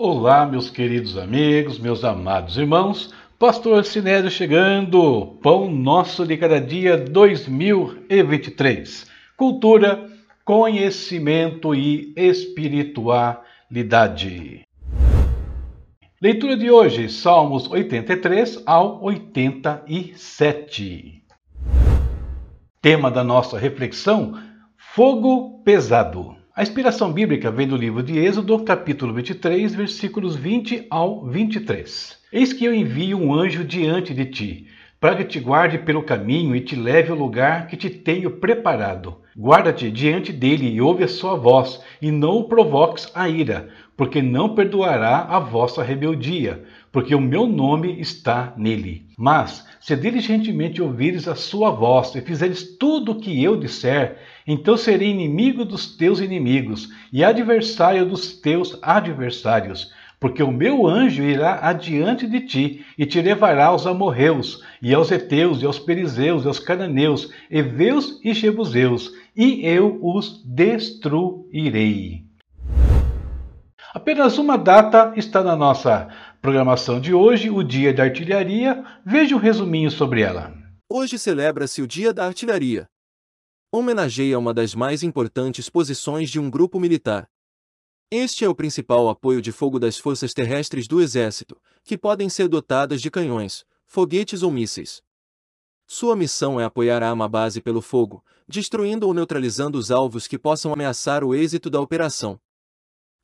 Olá, meus queridos amigos, meus amados irmãos, Pastor Sinério chegando, Pão Nosso de Cada Dia 2023. Cultura, conhecimento e espiritualidade. Leitura de hoje, Salmos 83 ao 87. Tema da nossa reflexão: Fogo pesado. A inspiração bíblica vem do livro de Êxodo, capítulo 23, versículos 20 ao 23. Eis que eu envio um anjo diante de ti, para que te guarde pelo caminho e te leve ao lugar que te tenho preparado. Guarda-te diante dele e ouve a sua voz, e não o provoques a ira, porque não perdoará a vossa rebeldia, porque o meu nome está nele. Mas, se diligentemente ouvires a sua voz e fizeres tudo o que eu disser, então serei inimigo dos teus inimigos e adversário dos teus adversários porque o meu anjo irá adiante de ti e te levará aos amorreus, e aos heteus, e aos perizeus, e aos cananeus, heveus e jebuseus, e eu os destruirei. Apenas uma data está na nossa programação de hoje, o Dia da Artilharia. Veja um resuminho sobre ela. Hoje celebra-se o Dia da Artilharia. Homenageia uma das mais importantes posições de um grupo militar, este é o principal apoio de fogo das forças terrestres do Exército, que podem ser dotadas de canhões, foguetes ou mísseis. Sua missão é apoiar a arma base pelo fogo, destruindo ou neutralizando os alvos que possam ameaçar o êxito da operação.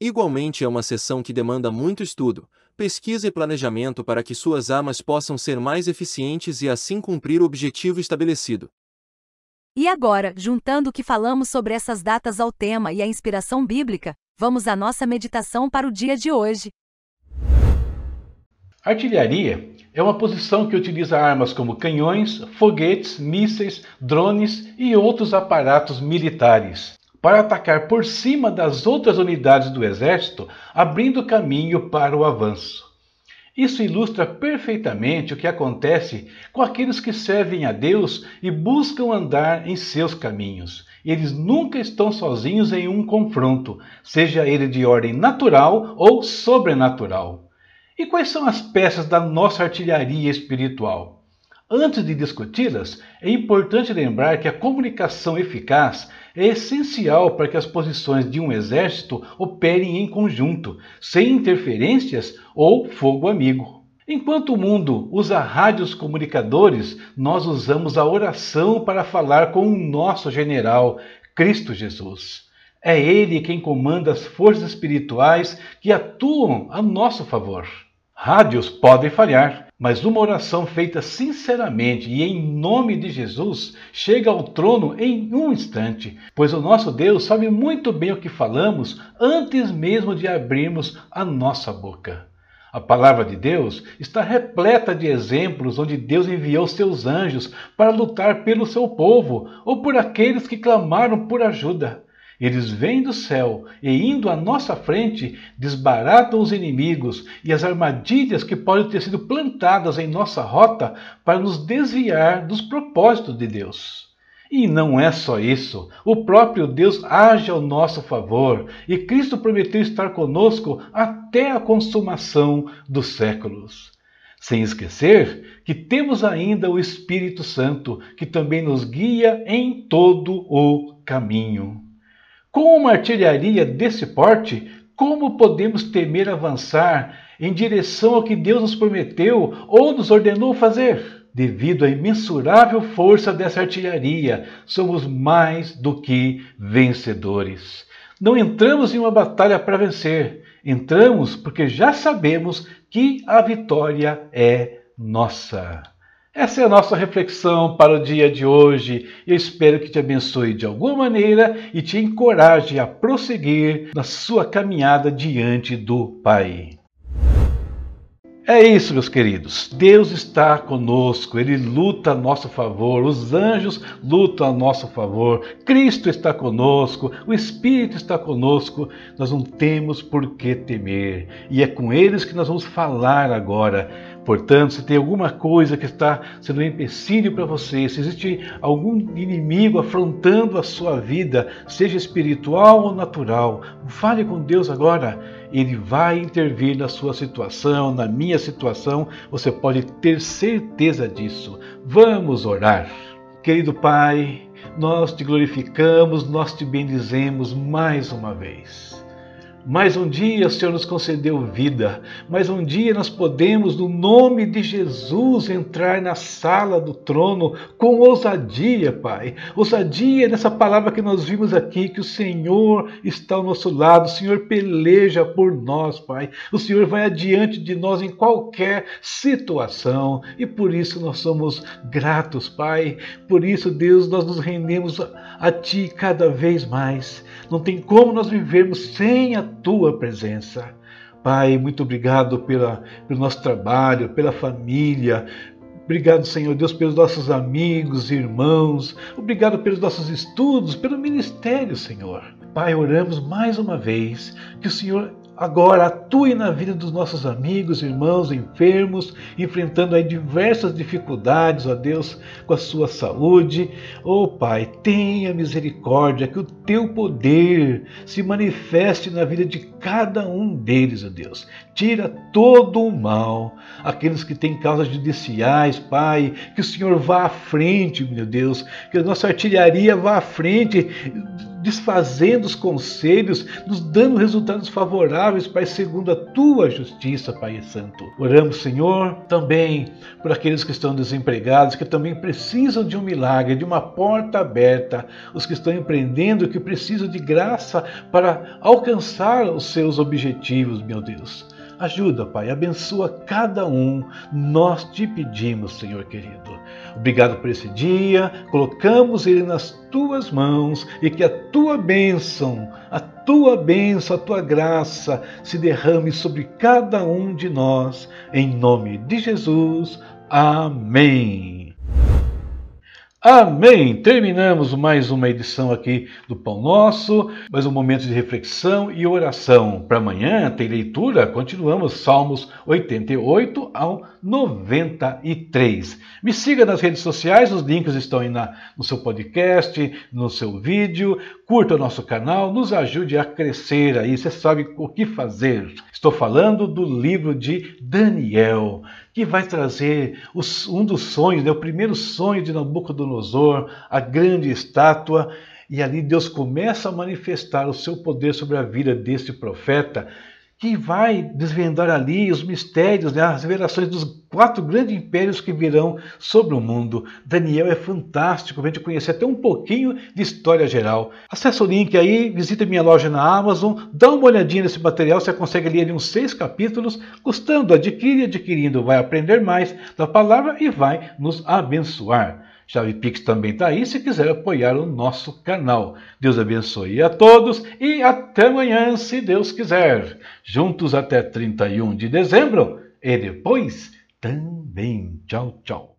Igualmente é uma seção que demanda muito estudo, pesquisa e planejamento para que suas armas possam ser mais eficientes e assim cumprir o objetivo estabelecido. E agora, juntando o que falamos sobre essas datas ao tema e a inspiração bíblica, Vamos à nossa meditação para o dia de hoje. Artilharia é uma posição que utiliza armas como canhões, foguetes, mísseis, drones e outros aparatos militares para atacar por cima das outras unidades do exército, abrindo caminho para o avanço. Isso ilustra perfeitamente o que acontece com aqueles que servem a Deus e buscam andar em seus caminhos. Eles nunca estão sozinhos em um confronto, seja ele de ordem natural ou sobrenatural. E quais são as peças da nossa artilharia espiritual? Antes de discuti-las, é importante lembrar que a comunicação eficaz é essencial para que as posições de um exército operem em conjunto, sem interferências ou fogo amigo. Enquanto o mundo usa rádios comunicadores, nós usamos a oração para falar com o nosso general, Cristo Jesus. É Ele quem comanda as forças espirituais que atuam a nosso favor. Rádios podem falhar, mas uma oração feita sinceramente e em nome de Jesus chega ao trono em um instante, pois o nosso Deus sabe muito bem o que falamos antes mesmo de abrirmos a nossa boca. A palavra de Deus está repleta de exemplos onde Deus enviou seus anjos para lutar pelo seu povo ou por aqueles que clamaram por ajuda. Eles vêm do céu e, indo à nossa frente, desbaratam os inimigos e as armadilhas que podem ter sido plantadas em nossa rota para nos desviar dos propósitos de Deus. E não é só isso. O próprio Deus age ao nosso favor e Cristo prometeu estar conosco até a consumação dos séculos. Sem esquecer que temos ainda o Espírito Santo, que também nos guia em todo o caminho. Com uma artilharia desse porte, como podemos temer avançar em direção ao que Deus nos prometeu ou nos ordenou fazer? Devido à imensurável força dessa artilharia, somos mais do que vencedores. Não entramos em uma batalha para vencer, entramos porque já sabemos que a vitória é nossa. Essa é a nossa reflexão para o dia de hoje. Eu espero que te abençoe de alguma maneira e te encoraje a prosseguir na sua caminhada diante do Pai. É isso, meus queridos. Deus está conosco, Ele luta a nosso favor, os anjos lutam a nosso favor, Cristo está conosco, o Espírito está conosco. Nós não temos por que temer. E é com eles que nós vamos falar agora, Portanto, se tem alguma coisa que está sendo um empecilho para você, se existe algum inimigo afrontando a sua vida, seja espiritual ou natural, fale com Deus agora. Ele vai intervir na sua situação, na minha situação, você pode ter certeza disso. Vamos orar. Querido Pai, nós te glorificamos, nós te bendizemos mais uma vez. Mais um dia o Senhor nos concedeu vida, mais um dia nós podemos, no nome de Jesus, entrar na sala do trono com ousadia, Pai. Ousadia nessa palavra que nós vimos aqui, que o Senhor está ao nosso lado, o Senhor peleja por nós, Pai. O Senhor vai adiante de nós em qualquer situação e por isso nós somos gratos, Pai. Por isso, Deus, nós nos rendemos a Ti cada vez mais. Não tem como nós vivermos sem a tua presença. Pai, muito obrigado pela, pelo nosso trabalho, pela família. Obrigado, Senhor Deus, pelos nossos amigos, irmãos. Obrigado pelos nossos estudos, pelo ministério, Senhor. Pai, oramos mais uma vez que o Senhor agora atue na vida dos nossos amigos, irmãos, enfermos, enfrentando aí diversas dificuldades, ó Deus, com a sua saúde. Ó oh, Pai, tenha misericórdia, que o teu poder se manifeste na vida de cada um deles, ó Deus. Tira todo o mal, aqueles que têm causas judiciais, Pai, que o Senhor vá à frente, meu Deus, que a nossa artilharia vá à frente desfazendo os conselhos, nos dando resultados favoráveis, Pai, segundo a tua justiça, Pai Santo. Oramos, Senhor, também por aqueles que estão desempregados, que também precisam de um milagre, de uma porta aberta, os que estão empreendendo, que precisam de graça para alcançar os seus objetivos, meu Deus. Ajuda, Pai, abençoa cada um. Nós te pedimos, Senhor querido. Obrigado por esse dia. Colocamos ele nas tuas mãos e que a tua bênção, a tua bênção, a tua graça se derrame sobre cada um de nós. Em nome de Jesus. Amém. Amém! Terminamos mais uma edição aqui do Pão Nosso, mais um momento de reflexão e oração. Para amanhã tem leitura, continuamos Salmos 88 ao 93. Me siga nas redes sociais, os links estão aí na, no seu podcast, no seu vídeo. Curta o nosso canal, nos ajude a crescer aí, você sabe o que fazer. Estou falando do livro de Daniel que vai trazer os, um dos sonhos, né, o primeiro sonho de Nabucodonosor, a grande estátua, e ali Deus começa a manifestar o seu poder sobre a vida desse profeta que vai desvendar ali os mistérios, né, as revelações dos quatro grandes impérios que virão sobre o mundo. Daniel é fantástico, a gente conhecer até um pouquinho de história geral. Acesse o link aí, visite minha loja na Amazon, dá uma olhadinha nesse material, você consegue ler ali uns seis capítulos, gostando, adquire, adquirindo, vai aprender mais da palavra e vai nos abençoar. Chave Pix também está aí se quiser apoiar o nosso canal. Deus abençoe a todos e até amanhã, se Deus quiser. Juntos até 31 de dezembro e depois também. Tchau, tchau.